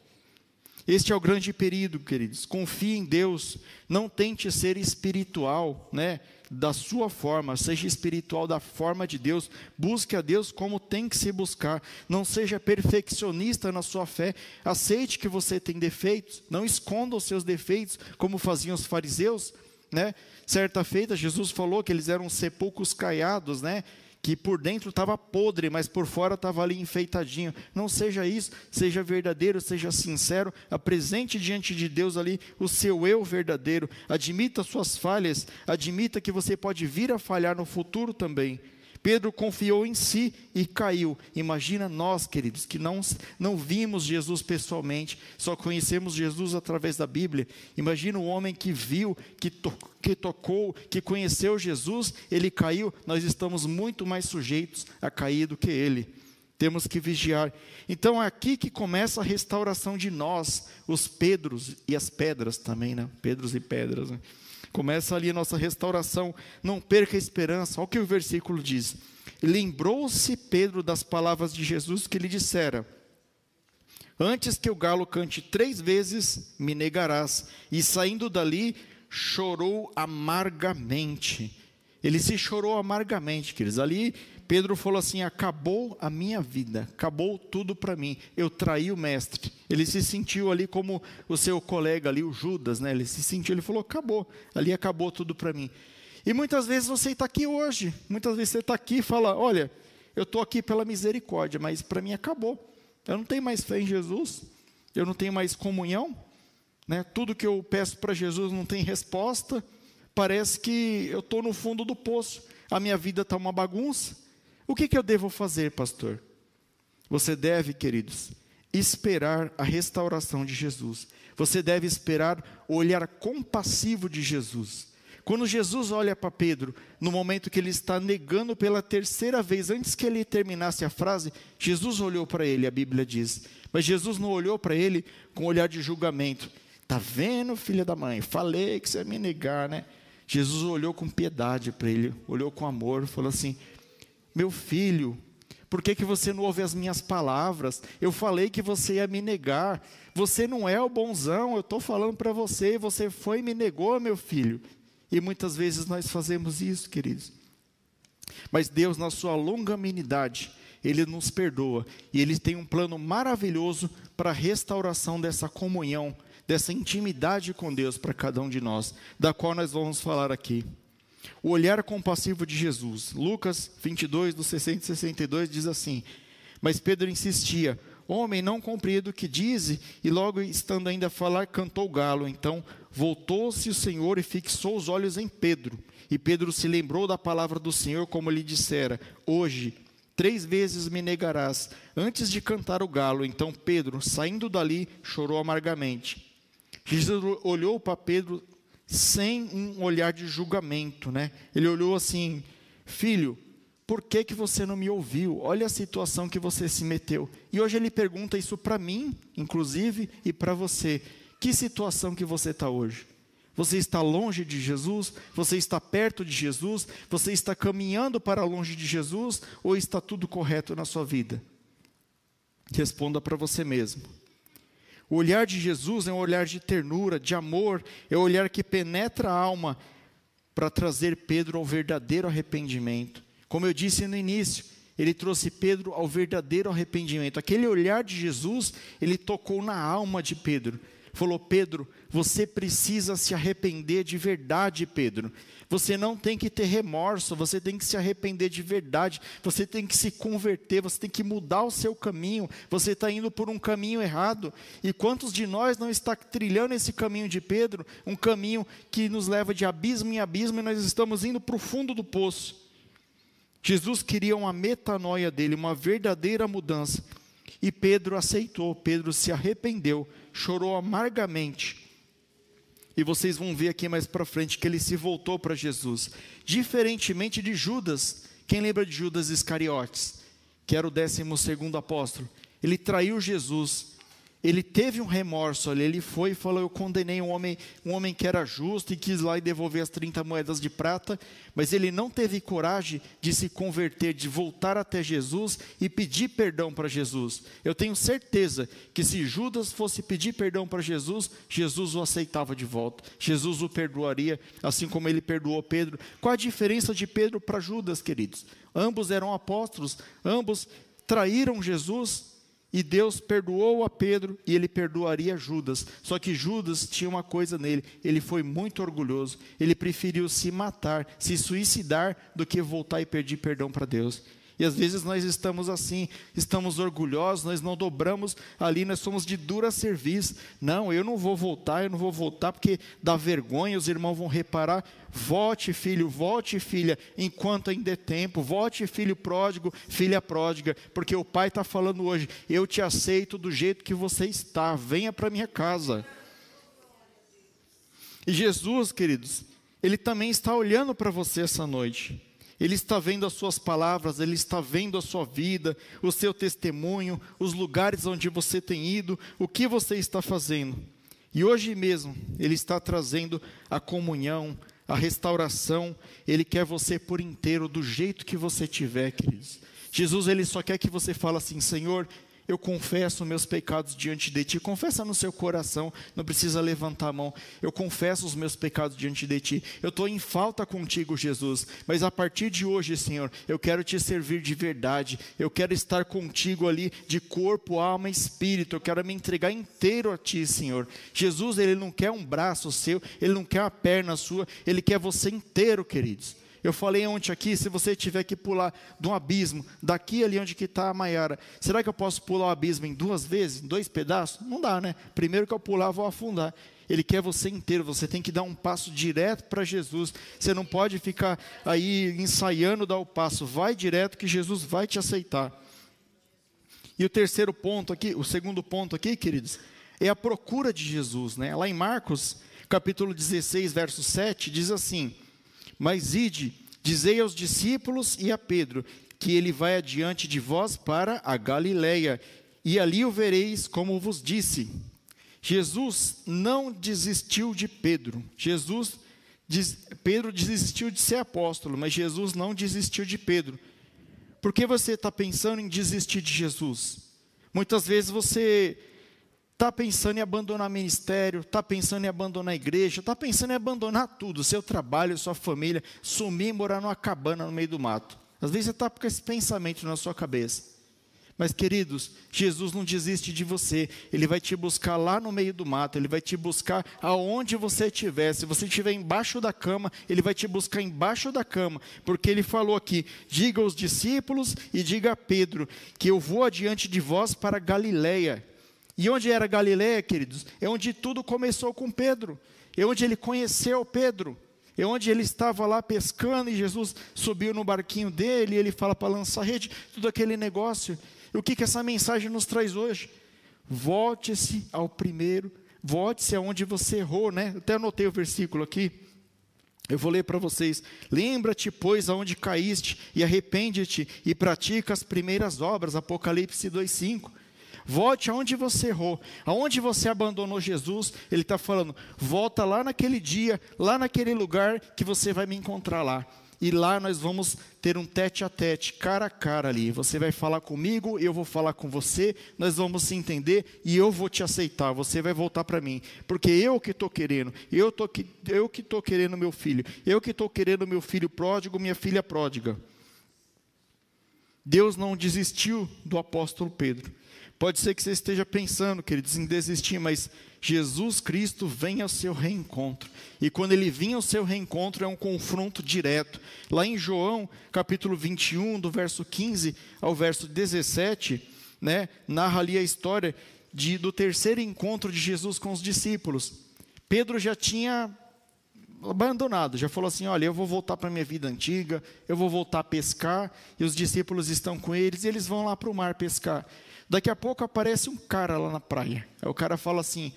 Este é o grande perigo, queridos. Confie em Deus, não tente ser espiritual, né? Da sua forma, seja espiritual da forma de Deus, busque a Deus como tem que se buscar, não seja perfeccionista na sua fé, aceite que você tem defeitos, não esconda os seus defeitos, como faziam os fariseus, né? Certa feita, Jesus falou que eles eram sepulcros caiados, né? Que por dentro estava podre, mas por fora estava ali enfeitadinho. Não seja isso, seja verdadeiro, seja sincero, apresente diante de Deus ali o seu eu verdadeiro, admita suas falhas, admita que você pode vir a falhar no futuro também. Pedro confiou em si e caiu. Imagina nós, queridos, que não, não vimos Jesus pessoalmente, só conhecemos Jesus através da Bíblia. Imagina o homem que viu, que, to, que tocou, que conheceu Jesus, ele caiu. Nós estamos muito mais sujeitos a cair do que ele. Temos que vigiar. Então é aqui que começa a restauração de nós, os Pedros e as pedras também, né? Pedros e pedras. Né? Começa ali a nossa restauração. Não perca a esperança. Olha o que o versículo diz. Lembrou-se Pedro das palavras de Jesus que lhe dissera: Antes que o galo cante três vezes, me negarás. E saindo dali, chorou amargamente. Ele se chorou amargamente, queridos. Ali Pedro falou assim: acabou a minha vida, acabou tudo para mim. Eu traí o mestre, Ele se sentiu ali como o seu colega ali, o Judas, né? Ele se sentiu, ele falou: acabou, ali acabou tudo para mim. E muitas vezes você está aqui hoje, muitas vezes você está aqui e fala: olha, eu estou aqui pela misericórdia, mas para mim acabou. Eu não tenho mais fé em Jesus, eu não tenho mais comunhão, né? tudo que eu peço para Jesus não tem resposta, parece que eu estou no fundo do poço, a minha vida está uma bagunça. O que, que eu devo fazer, pastor? Você deve, queridos, esperar a restauração de Jesus. Você deve esperar o olhar compassivo de Jesus. Quando Jesus olha para Pedro, no momento que ele está negando pela terceira vez, antes que ele terminasse a frase, Jesus olhou para ele, a Bíblia diz. Mas Jesus não olhou para ele com olhar de julgamento. Tá vendo, filha da mãe? Falei que você ia me negar, né? Jesus olhou com piedade para ele, olhou com amor, falou assim: Meu filho, por que, que você não ouve as minhas palavras? Eu falei que você ia me negar. Você não é o bonzão, eu estou falando para você, você foi e me negou, meu filho. E muitas vezes nós fazemos isso, queridos. Mas Deus, na sua longanimidade, Ele nos perdoa. E Ele tem um plano maravilhoso para a restauração dessa comunhão, dessa intimidade com Deus para cada um de nós, da qual nós vamos falar aqui. O olhar compassivo de Jesus. Lucas 22, do 60 e 62 diz assim: Mas Pedro insistia: Homem, não compreendo o que diz, e logo estando ainda a falar, cantou o galo. Então voltou-se o Senhor e fixou os olhos em Pedro. E Pedro se lembrou da palavra do Senhor, como lhe dissera: Hoje, três vezes me negarás, antes de cantar o galo. Então Pedro, saindo dali, chorou amargamente. Jesus olhou para Pedro sem um olhar de julgamento, né? Ele olhou assim: Filho, por que, que você não me ouviu? Olha a situação que você se meteu. E hoje ele pergunta isso para mim, inclusive, e para você. Que situação que você está hoje? Você está longe de Jesus? Você está perto de Jesus? Você está caminhando para longe de Jesus? Ou está tudo correto na sua vida? Responda para você mesmo. O olhar de Jesus é um olhar de ternura, de amor, é um olhar que penetra a alma para trazer Pedro ao verdadeiro arrependimento. Como eu disse no início, ele trouxe Pedro ao verdadeiro arrependimento. Aquele olhar de Jesus, ele tocou na alma de Pedro. Falou: Pedro, você precisa se arrepender de verdade, Pedro. Você não tem que ter remorso, você tem que se arrepender de verdade, você tem que se converter, você tem que mudar o seu caminho, você está indo por um caminho errado. E quantos de nós não está trilhando esse caminho de Pedro, um caminho que nos leva de abismo em abismo e nós estamos indo para o fundo do poço? Jesus queria uma metanoia dele, uma verdadeira mudança. E Pedro aceitou, Pedro se arrependeu, chorou amargamente. E vocês vão ver aqui mais para frente que ele se voltou para Jesus. Diferentemente de Judas, quem lembra de Judas Iscariotes, que era o décimo segundo apóstolo? Ele traiu Jesus, ele teve um remorso ali, ele foi e falou: Eu condenei um homem, um homem que era justo e quis lá e devolver as 30 moedas de prata, mas ele não teve coragem de se converter, de voltar até Jesus e pedir perdão para Jesus. Eu tenho certeza que se Judas fosse pedir perdão para Jesus, Jesus o aceitava de volta, Jesus o perdoaria, assim como ele perdoou Pedro. Qual a diferença de Pedro para Judas, queridos? Ambos eram apóstolos, ambos traíram Jesus, e Deus perdoou a Pedro e ele perdoaria Judas. Só que Judas tinha uma coisa nele, ele foi muito orgulhoso. Ele preferiu se matar, se suicidar, do que voltar e pedir perdão para Deus. E às vezes nós estamos assim, estamos orgulhosos, nós não dobramos ali, nós somos de dura serviço. Não, eu não vou voltar, eu não vou voltar porque dá vergonha, os irmãos vão reparar. Volte, filho, volte, filha, enquanto ainda é tempo. Volte, filho pródigo, filha pródiga, porque o pai está falando hoje: eu te aceito do jeito que você está, venha para minha casa. E Jesus, queridos, ele também está olhando para você essa noite. Ele está vendo as suas palavras, ele está vendo a sua vida, o seu testemunho, os lugares onde você tem ido, o que você está fazendo. E hoje mesmo, ele está trazendo a comunhão, a restauração, ele quer você por inteiro, do jeito que você tiver, queridos. Jesus, ele só quer que você fale assim: Senhor, eu confesso meus pecados diante de ti. Confessa no seu coração, não precisa levantar a mão. Eu confesso os meus pecados diante de ti. Eu estou em falta contigo, Jesus, mas a partir de hoje, Senhor, eu quero te servir de verdade. Eu quero estar contigo ali de corpo, alma e espírito. Eu quero me entregar inteiro a ti, Senhor. Jesus, ele não quer um braço seu, ele não quer uma perna sua, ele quer você inteiro, queridos. Eu falei ontem aqui, se você tiver que pular de um abismo, daqui ali onde que está a Maiara, será que eu posso pular o abismo em duas vezes, em dois pedaços? Não dá, né? Primeiro que eu pular, vou afundar. Ele quer você inteiro, você tem que dar um passo direto para Jesus. Você não pode ficar aí ensaiando dar o passo, vai direto que Jesus vai te aceitar. E o terceiro ponto aqui, o segundo ponto aqui, queridos, é a procura de Jesus, né? Lá em Marcos, capítulo 16, verso 7, diz assim: mas ide, dizei aos discípulos e a Pedro, que ele vai adiante de vós para a Galileia, e ali o vereis como vos disse. Jesus não desistiu de Pedro. Jesus, Pedro desistiu de ser apóstolo, mas Jesus não desistiu de Pedro. Por que você está pensando em desistir de Jesus? Muitas vezes você Está pensando em abandonar ministério, está pensando em abandonar a igreja, está pensando em abandonar tudo, seu trabalho, sua família, sumir e morar numa cabana no meio do mato. Às vezes você está com esse pensamento na sua cabeça. Mas, queridos, Jesus não desiste de você. Ele vai te buscar lá no meio do mato. Ele vai te buscar aonde você estiver. Se você estiver embaixo da cama, Ele vai te buscar embaixo da cama. Porque Ele falou aqui: diga aos discípulos e diga a Pedro que eu vou adiante de vós para Galiléia. E onde era Galiléia, queridos? É onde tudo começou com Pedro. É onde ele conheceu Pedro. É onde ele estava lá pescando e Jesus subiu no barquinho dele e ele fala para lançar rede, tudo aquele negócio. E o que, que essa mensagem nos traz hoje? Volte-se ao primeiro, volte-se aonde você errou, né? Até anotei o versículo aqui. Eu vou ler para vocês. Lembra-te, pois, aonde caíste, e arrepende-te, e pratica as primeiras obras. Apocalipse 2,5. Volte aonde você errou, aonde você abandonou Jesus. Ele está falando, volta lá naquele dia, lá naquele lugar que você vai me encontrar lá. E lá nós vamos ter um tete a tete, cara a cara ali. Você vai falar comigo, eu vou falar com você, nós vamos se entender e eu vou te aceitar. Você vai voltar para mim, porque eu que estou querendo, eu, tô, eu que estou querendo meu filho, eu que estou querendo meu filho pródigo, minha filha pródiga. Deus não desistiu do apóstolo Pedro. Pode ser que você esteja pensando, queridos, em desistir, mas Jesus Cristo vem ao seu reencontro. E quando ele vinha ao seu reencontro, é um confronto direto. Lá em João, capítulo 21, do verso 15 ao verso 17, né, narra ali a história de, do terceiro encontro de Jesus com os discípulos. Pedro já tinha abandonado, já falou assim: Olha, eu vou voltar para a minha vida antiga, eu vou voltar a pescar, e os discípulos estão com eles, e eles vão lá para o mar pescar. Daqui a pouco aparece um cara lá na praia. Aí o cara fala assim: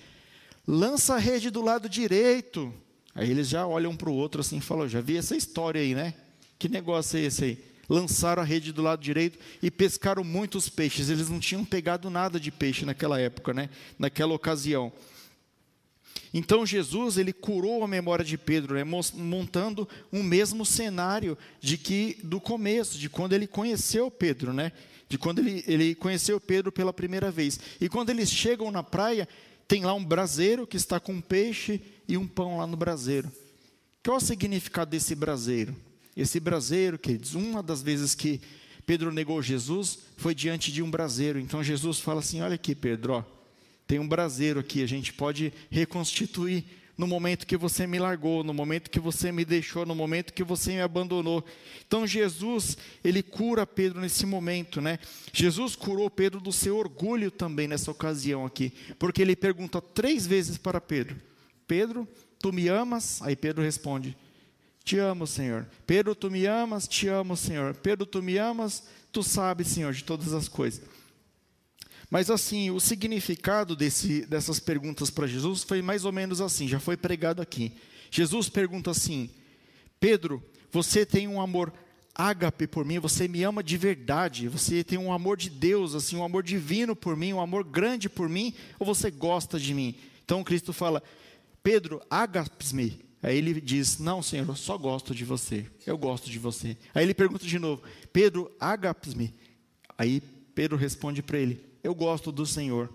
lança a rede do lado direito. Aí eles já olham um para o outro assim e falam: já vi essa história aí, né? Que negócio é esse aí? Lançaram a rede do lado direito e pescaram muitos peixes. Eles não tinham pegado nada de peixe naquela época, né? Naquela ocasião. Então Jesus ele curou a memória de Pedro, né, montando um mesmo cenário de que do começo, de quando ele conheceu Pedro, né? de quando ele, ele conheceu Pedro pela primeira vez. E quando eles chegam na praia, tem lá um braseiro que está com um peixe e um pão lá no braseiro. Qual é o significado desse braseiro? Esse braseiro, queridos, uma das vezes que Pedro negou Jesus foi diante de um braseiro. Então Jesus fala assim: Olha aqui, Pedro, ó, tem um braseiro aqui, a gente pode reconstituir no momento que você me largou, no momento que você me deixou, no momento que você me abandonou. Então Jesus, ele cura Pedro nesse momento, né? Jesus curou Pedro do seu orgulho também nessa ocasião aqui, porque ele pergunta três vezes para Pedro: Pedro, tu me amas? Aí Pedro responde: Te amo, Senhor. Pedro, tu me amas? Te amo, Senhor. Pedro, tu me amas? Tu sabes, Senhor, de todas as coisas. Mas assim, o significado desse, dessas perguntas para Jesus foi mais ou menos assim, já foi pregado aqui. Jesus pergunta assim: Pedro, você tem um amor ágape por mim, você me ama de verdade, você tem um amor de Deus, assim, um amor divino por mim, um amor grande por mim, ou você gosta de mim? Então Cristo fala: Pedro, agapes-me. Aí ele diz: Não, Senhor, eu só gosto de você, eu gosto de você. Aí ele pergunta de novo: Pedro, agapes-me. Aí Pedro responde para ele: eu gosto do Senhor.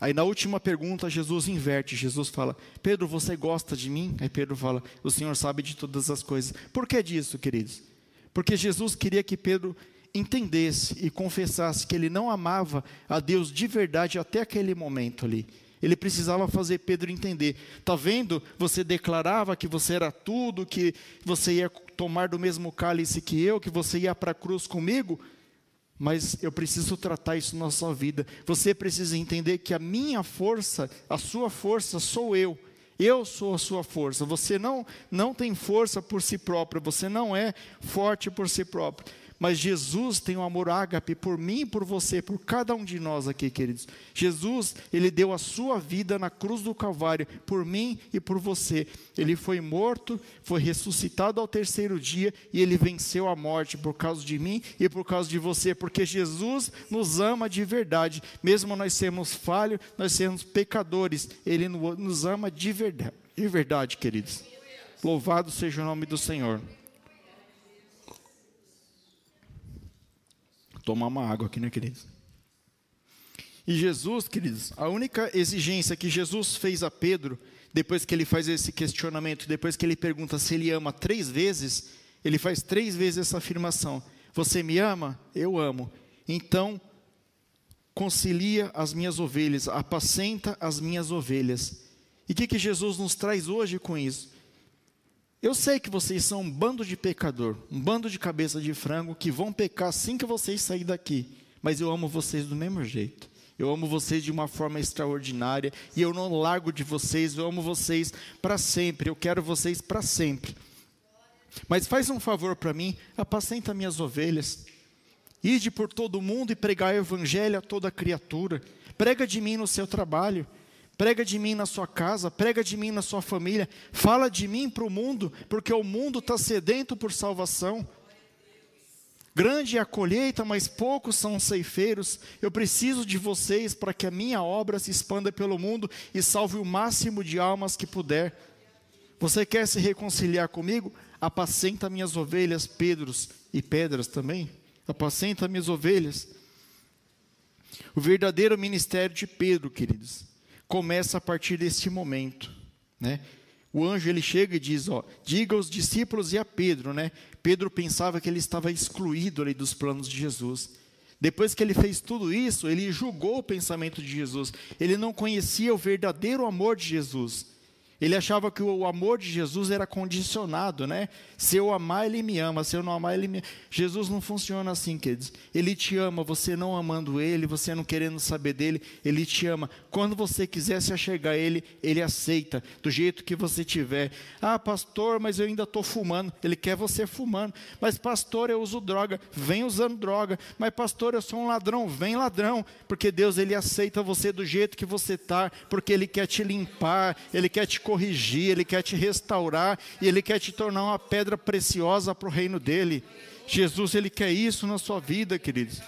Aí na última pergunta, Jesus inverte. Jesus fala: Pedro, você gosta de mim? Aí Pedro fala: O Senhor sabe de todas as coisas. Por que disso, queridos? Porque Jesus queria que Pedro entendesse e confessasse que ele não amava a Deus de verdade até aquele momento ali. Ele precisava fazer Pedro entender. Tá vendo? Você declarava que você era tudo, que você ia tomar do mesmo cálice que eu, que você ia para a cruz comigo, mas eu preciso tratar isso na sua vida. Você precisa entender que a minha força, a sua força sou eu. Eu sou a sua força. Você não não tem força por si próprio, você não é forte por si próprio. Mas Jesus tem um amor ágape por mim e por você, por cada um de nós aqui, queridos. Jesus, ele deu a sua vida na cruz do Calvário por mim e por você. Ele foi morto, foi ressuscitado ao terceiro dia e ele venceu a morte por causa de mim e por causa de você, porque Jesus nos ama de verdade. Mesmo nós sermos falhos, nós sermos pecadores, ele nos ama de verdade, de verdade, queridos. Louvado seja o nome do Senhor. Tomar uma água aqui, né, queridos? E Jesus, queridos, a única exigência que Jesus fez a Pedro, depois que ele faz esse questionamento, depois que ele pergunta se ele ama três vezes, ele faz três vezes essa afirmação: Você me ama? Eu amo. Então, concilia as minhas ovelhas, apacenta as minhas ovelhas. E o que, que Jesus nos traz hoje com isso? Eu sei que vocês são um bando de pecador, um bando de cabeça de frango que vão pecar assim que vocês saírem daqui. Mas eu amo vocês do mesmo jeito. Eu amo vocês de uma forma extraordinária e eu não largo de vocês. Eu amo vocês para sempre. Eu quero vocês para sempre. Mas faz um favor para mim, apacenta minhas ovelhas. Ide por todo mundo e pregai o evangelho a toda criatura. Prega de mim no seu trabalho. Prega de mim na sua casa, prega de mim na sua família, fala de mim para o mundo, porque o mundo está sedento por salvação. Grande é a colheita, mas poucos são os ceifeiros. Eu preciso de vocês para que a minha obra se expanda pelo mundo e salve o máximo de almas que puder. Você quer se reconciliar comigo? Apacenta minhas ovelhas, Pedros e pedras também. Apacenta minhas ovelhas. O verdadeiro ministério de Pedro, queridos, começa a partir deste momento, né? O anjo ele chega e diz, ó, diga aos discípulos e a Pedro, né? Pedro pensava que ele estava excluído ali dos planos de Jesus. Depois que ele fez tudo isso, ele julgou o pensamento de Jesus. Ele não conhecia o verdadeiro amor de Jesus. Ele achava que o amor de Jesus era condicionado, né? Se eu amar, ele me ama. Se eu não amar, ele me. Jesus não funciona assim, queridos. Ele te ama, você não amando ele, você não querendo saber dele, ele te ama. Quando você quiser se achegar a ele, ele aceita, do jeito que você tiver. Ah, pastor, mas eu ainda estou fumando. Ele quer você fumando. Mas, pastor, eu uso droga. Vem usando droga. Mas, pastor, eu sou um ladrão. Vem ladrão. Porque Deus, ele aceita você do jeito que você está, porque ele quer te limpar, ele quer te corrigir, Ele quer te restaurar e Ele quer te tornar uma pedra preciosa para o reino dele. Jesus, Ele quer isso na sua vida, queridos.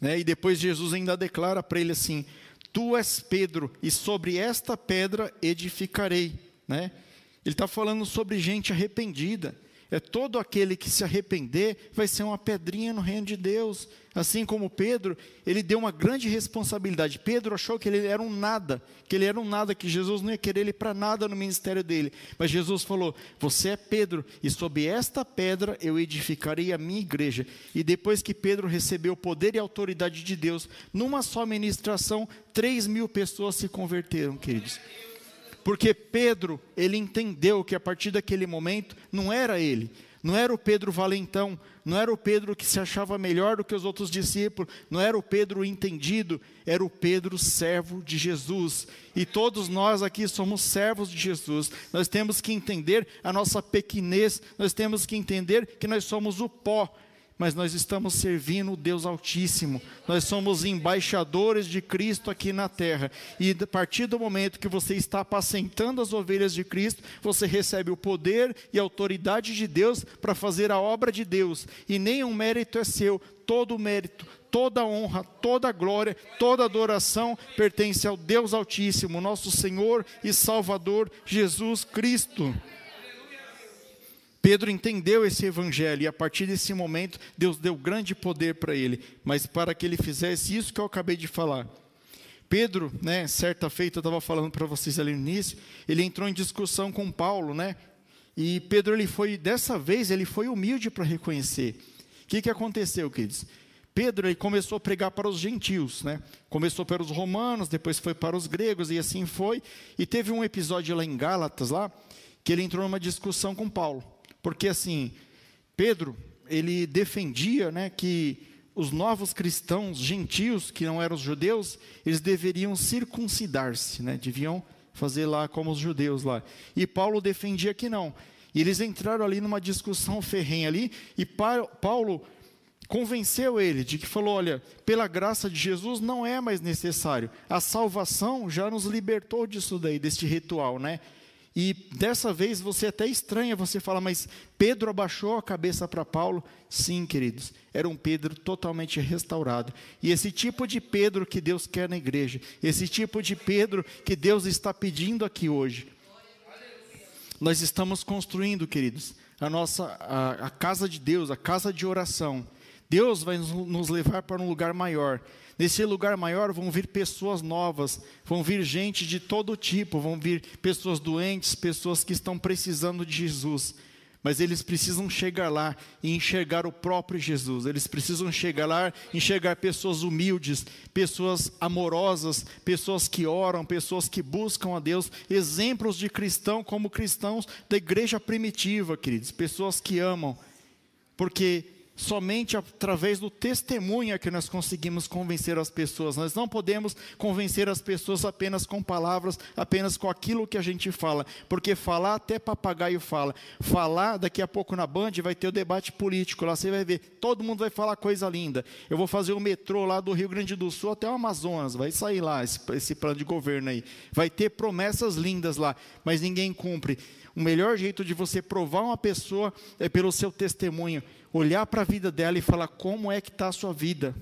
Né? E depois Jesus ainda declara para ele assim: Tu és Pedro, e sobre esta pedra edificarei. Né? Ele está falando sobre gente arrependida. É todo aquele que se arrepender vai ser uma pedrinha no reino de Deus. Assim como Pedro, ele deu uma grande responsabilidade. Pedro achou que ele era um nada, que ele era um nada, que Jesus não ia querer ele para nada no ministério dele. Mas Jesus falou: Você é Pedro, e sob esta pedra eu edificarei a minha igreja. E depois que Pedro recebeu o poder e autoridade de Deus, numa só ministração, três mil pessoas se converteram, queridos. Porque Pedro, ele entendeu que a partir daquele momento não era ele, não era o Pedro valentão, não era o Pedro que se achava melhor do que os outros discípulos, não era o Pedro entendido, era o Pedro servo de Jesus. E todos nós aqui somos servos de Jesus. Nós temos que entender a nossa pequenez, nós temos que entender que nós somos o pó, mas nós estamos servindo o Deus Altíssimo. Nós somos embaixadores de Cristo aqui na terra. E a partir do momento que você está apacentando as ovelhas de Cristo, você recebe o poder e a autoridade de Deus para fazer a obra de Deus. E nenhum mérito é seu, todo o mérito, toda honra, toda glória, toda adoração pertence ao Deus Altíssimo, nosso Senhor e Salvador Jesus Cristo. Pedro entendeu esse evangelho e a partir desse momento Deus deu grande poder para ele, mas para que ele fizesse isso que eu acabei de falar. Pedro, né, certa feita eu estava falando para vocês ali no início, ele entrou em discussão com Paulo, né? E Pedro ele foi dessa vez ele foi humilde para reconhecer. O que que aconteceu, queridos? Pedro ele começou a pregar para os gentios, né? Começou para os romanos, depois foi para os gregos e assim foi. E teve um episódio lá em Gálatas lá que ele entrou numa discussão com Paulo. Porque assim, Pedro, ele defendia né, que os novos cristãos gentios, que não eram os judeus, eles deveriam circuncidar-se, né, deviam fazer lá como os judeus lá. E Paulo defendia que não. E eles entraram ali numa discussão ferrenha ali, e Paulo convenceu ele de que falou: olha, pela graça de Jesus não é mais necessário. A salvação já nos libertou disso daí, deste ritual, né? E dessa vez você até estranha, você fala, mas Pedro abaixou a cabeça para Paulo? Sim, queridos, era um Pedro totalmente restaurado. E esse tipo de Pedro que Deus quer na igreja, esse tipo de Pedro que Deus está pedindo aqui hoje. Nós estamos construindo, queridos, a nossa a, a casa de Deus, a casa de oração. Deus vai nos levar para um lugar maior. Nesse lugar maior vão vir pessoas novas, vão vir gente de todo tipo, vão vir pessoas doentes, pessoas que estão precisando de Jesus. Mas eles precisam chegar lá e enxergar o próprio Jesus. Eles precisam chegar lá, enxergar pessoas humildes, pessoas amorosas, pessoas que oram, pessoas que buscam a Deus, exemplos de cristão como cristãos da igreja primitiva, queridos, pessoas que amam. Porque somente através do testemunho é que nós conseguimos convencer as pessoas. Nós não podemos convencer as pessoas apenas com palavras, apenas com aquilo que a gente fala, porque falar até papagaio fala. Falar daqui a pouco na Band vai ter o debate político, lá você vai ver, todo mundo vai falar coisa linda. Eu vou fazer o metrô lá do Rio Grande do Sul até o Amazonas, vai sair lá esse, esse plano de governo aí. Vai ter promessas lindas lá, mas ninguém cumpre. O melhor jeito de você provar uma pessoa é pelo seu testemunho olhar para a vida dela e falar como é que está a sua vida.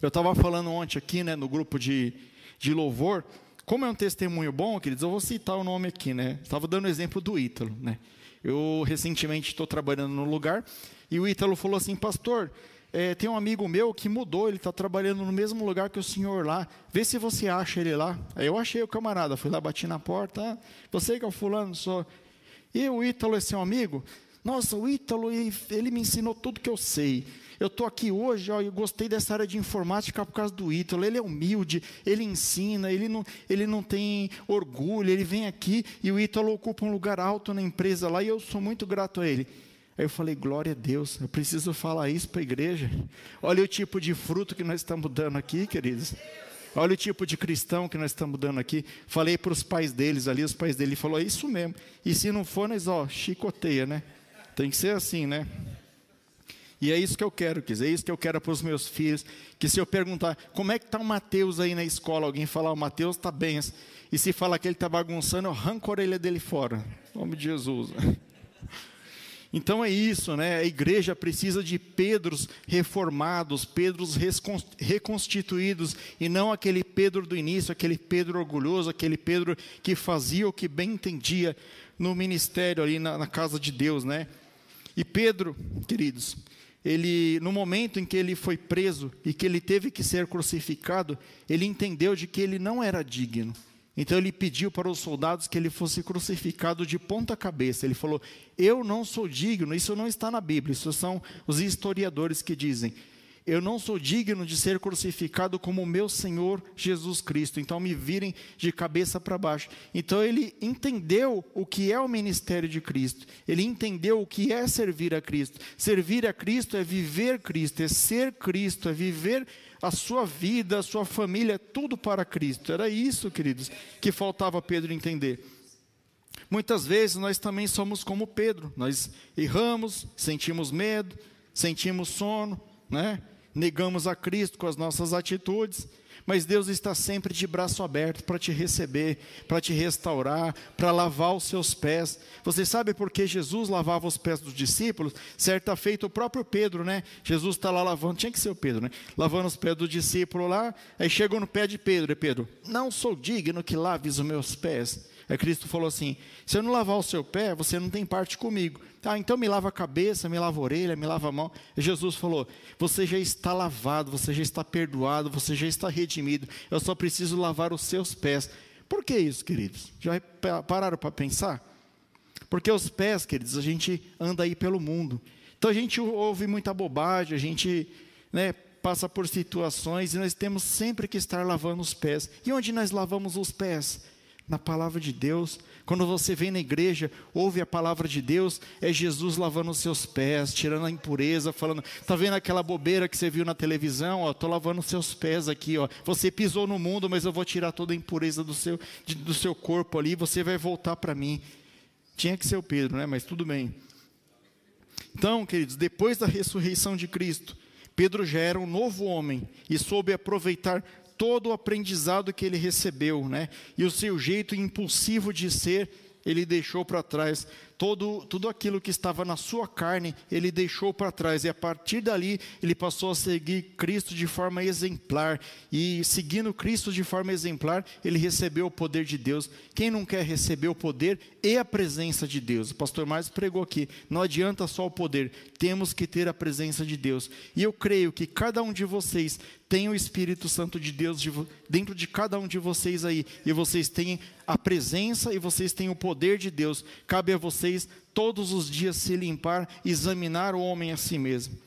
Eu estava falando ontem aqui, né, no grupo de, de louvor, como é um testemunho bom, queridos, eu vou citar o nome aqui, né? Estava dando o exemplo do Ítalo, né? Eu recentemente estou trabalhando no lugar e o Ítalo falou assim, pastor, é, tem um amigo meu que mudou, ele está trabalhando no mesmo lugar que o senhor lá. Vê se você acha ele lá. Aí eu achei o camarada, fui lá, bati na porta. Ah, você que é o fulano, sou. E o Ítalo é seu amigo? Nossa, o Ítalo, ele me ensinou tudo que eu sei. Eu estou aqui hoje, ó, eu gostei dessa área de informática por causa do Ítalo. Ele é humilde, ele ensina, ele não, ele não tem orgulho, ele vem aqui e o Ítalo ocupa um lugar alto na empresa lá e eu sou muito grato a ele. Aí eu falei, glória a Deus, eu preciso falar isso para a igreja. Olha o tipo de fruto que nós estamos dando aqui, queridos. Olha o tipo de cristão que nós estamos dando aqui. Falei para os pais deles ali, os pais dele falou, é isso mesmo. E se não for, nós, ó, chicoteia, né? Tem que ser assim, né? E é isso que eu quero, quer dizer, é isso que eu quero para os meus filhos. Que se eu perguntar, como é que está o Mateus aí na escola? Alguém falar, o Mateus está bem. E se falar que ele está bagunçando, eu arranco a orelha dele fora. Em nome de Jesus. Então é isso, né? A igreja precisa de Pedros reformados, Pedros reconstituídos, e não aquele Pedro do início, aquele Pedro orgulhoso, aquele Pedro que fazia o que bem entendia no ministério ali na, na casa de Deus, né? E Pedro, queridos, ele no momento em que ele foi preso e que ele teve que ser crucificado, ele entendeu de que ele não era digno. Então ele pediu para os soldados que ele fosse crucificado de ponta cabeça. Ele falou: "Eu não sou digno". Isso não está na Bíblia, isso são os historiadores que dizem eu não sou digno de ser crucificado como o meu Senhor Jesus Cristo. Então me virem de cabeça para baixo. Então ele entendeu o que é o ministério de Cristo. Ele entendeu o que é servir a Cristo. Servir a Cristo é viver Cristo, é ser Cristo, é viver a sua vida, a sua família, tudo para Cristo. Era isso, queridos, que faltava Pedro entender. Muitas vezes nós também somos como Pedro, nós erramos, sentimos medo, sentimos sono, né? Negamos a Cristo com as nossas atitudes, mas Deus está sempre de braço aberto para te receber, para te restaurar, para lavar os seus pés. Você sabe por que Jesus lavava os pés dos discípulos? Certa feita, o próprio Pedro, né? Jesus está lá lavando, tinha que ser o Pedro, né? Lavando os pés do discípulo lá, aí chegou no pé de Pedro, e Pedro, não sou digno que laves os meus pés. Cristo falou assim: se eu não lavar o seu pé, você não tem parte comigo. Ah, então me lava a cabeça, me lava a orelha, me lava a mão. Jesus falou: você já está lavado, você já está perdoado, você já está redimido. Eu só preciso lavar os seus pés. Por que isso, queridos? Já pararam para pensar? Porque os pés, queridos, a gente anda aí pelo mundo. Então a gente ouve muita bobagem, a gente né, passa por situações e nós temos sempre que estar lavando os pés. E onde nós lavamos os pés? Na palavra de Deus. Quando você vem na igreja, ouve a palavra de Deus, é Jesus lavando os seus pés, tirando a impureza, falando, tá vendo aquela bobeira que você viu na televisão? Ó, tô lavando os seus pés aqui, ó. Você pisou no mundo, mas eu vou tirar toda a impureza do seu, de, do seu corpo ali, você vai voltar para mim. Tinha que ser o Pedro, né? Mas tudo bem. Então, queridos, depois da ressurreição de Cristo, Pedro já era um novo homem e soube aproveitar todo o aprendizado que ele recebeu, né? E o seu jeito impulsivo de ser, ele deixou para trás todo, tudo aquilo que estava na sua carne, ele deixou para trás. E a partir dali, ele passou a seguir Cristo de forma exemplar. E seguindo Cristo de forma exemplar, ele recebeu o poder de Deus. Quem não quer receber o poder e a presença de Deus? O pastor Marcos pregou aqui: não adianta só o poder, temos que ter a presença de Deus. E eu creio que cada um de vocês tem o Espírito Santo de Deus dentro de cada um de vocês aí, e vocês têm a presença e vocês têm o poder de Deus. Cabe a vocês todos os dias se limpar, examinar o homem a si mesmo.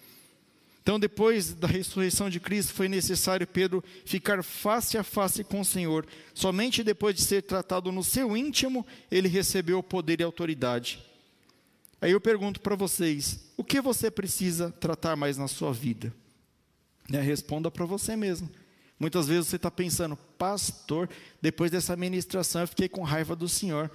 Então, depois da ressurreição de Cristo, foi necessário Pedro ficar face a face com o Senhor. Somente depois de ser tratado no seu íntimo, ele recebeu o poder e autoridade. Aí eu pergunto para vocês: o que você precisa tratar mais na sua vida? Né? Responda para você mesmo. Muitas vezes você está pensando, pastor, depois dessa ministração eu fiquei com raiva do Senhor.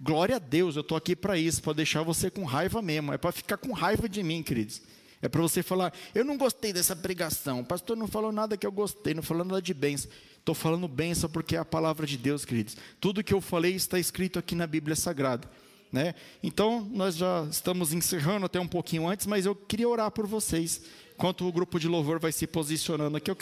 Glória a Deus, eu estou aqui para isso, para deixar você com raiva mesmo. É para ficar com raiva de mim, queridos. É para você falar, eu não gostei dessa pregação. O pastor não falou nada que eu gostei, não falou nada de bênção. Estou falando bênção porque é a palavra de Deus, queridos. Tudo que eu falei está escrito aqui na Bíblia Sagrada. Né? Então, nós já estamos encerrando até um pouquinho antes, mas eu queria orar por vocês enquanto o grupo de louvor vai se posicionando aqui, eu quero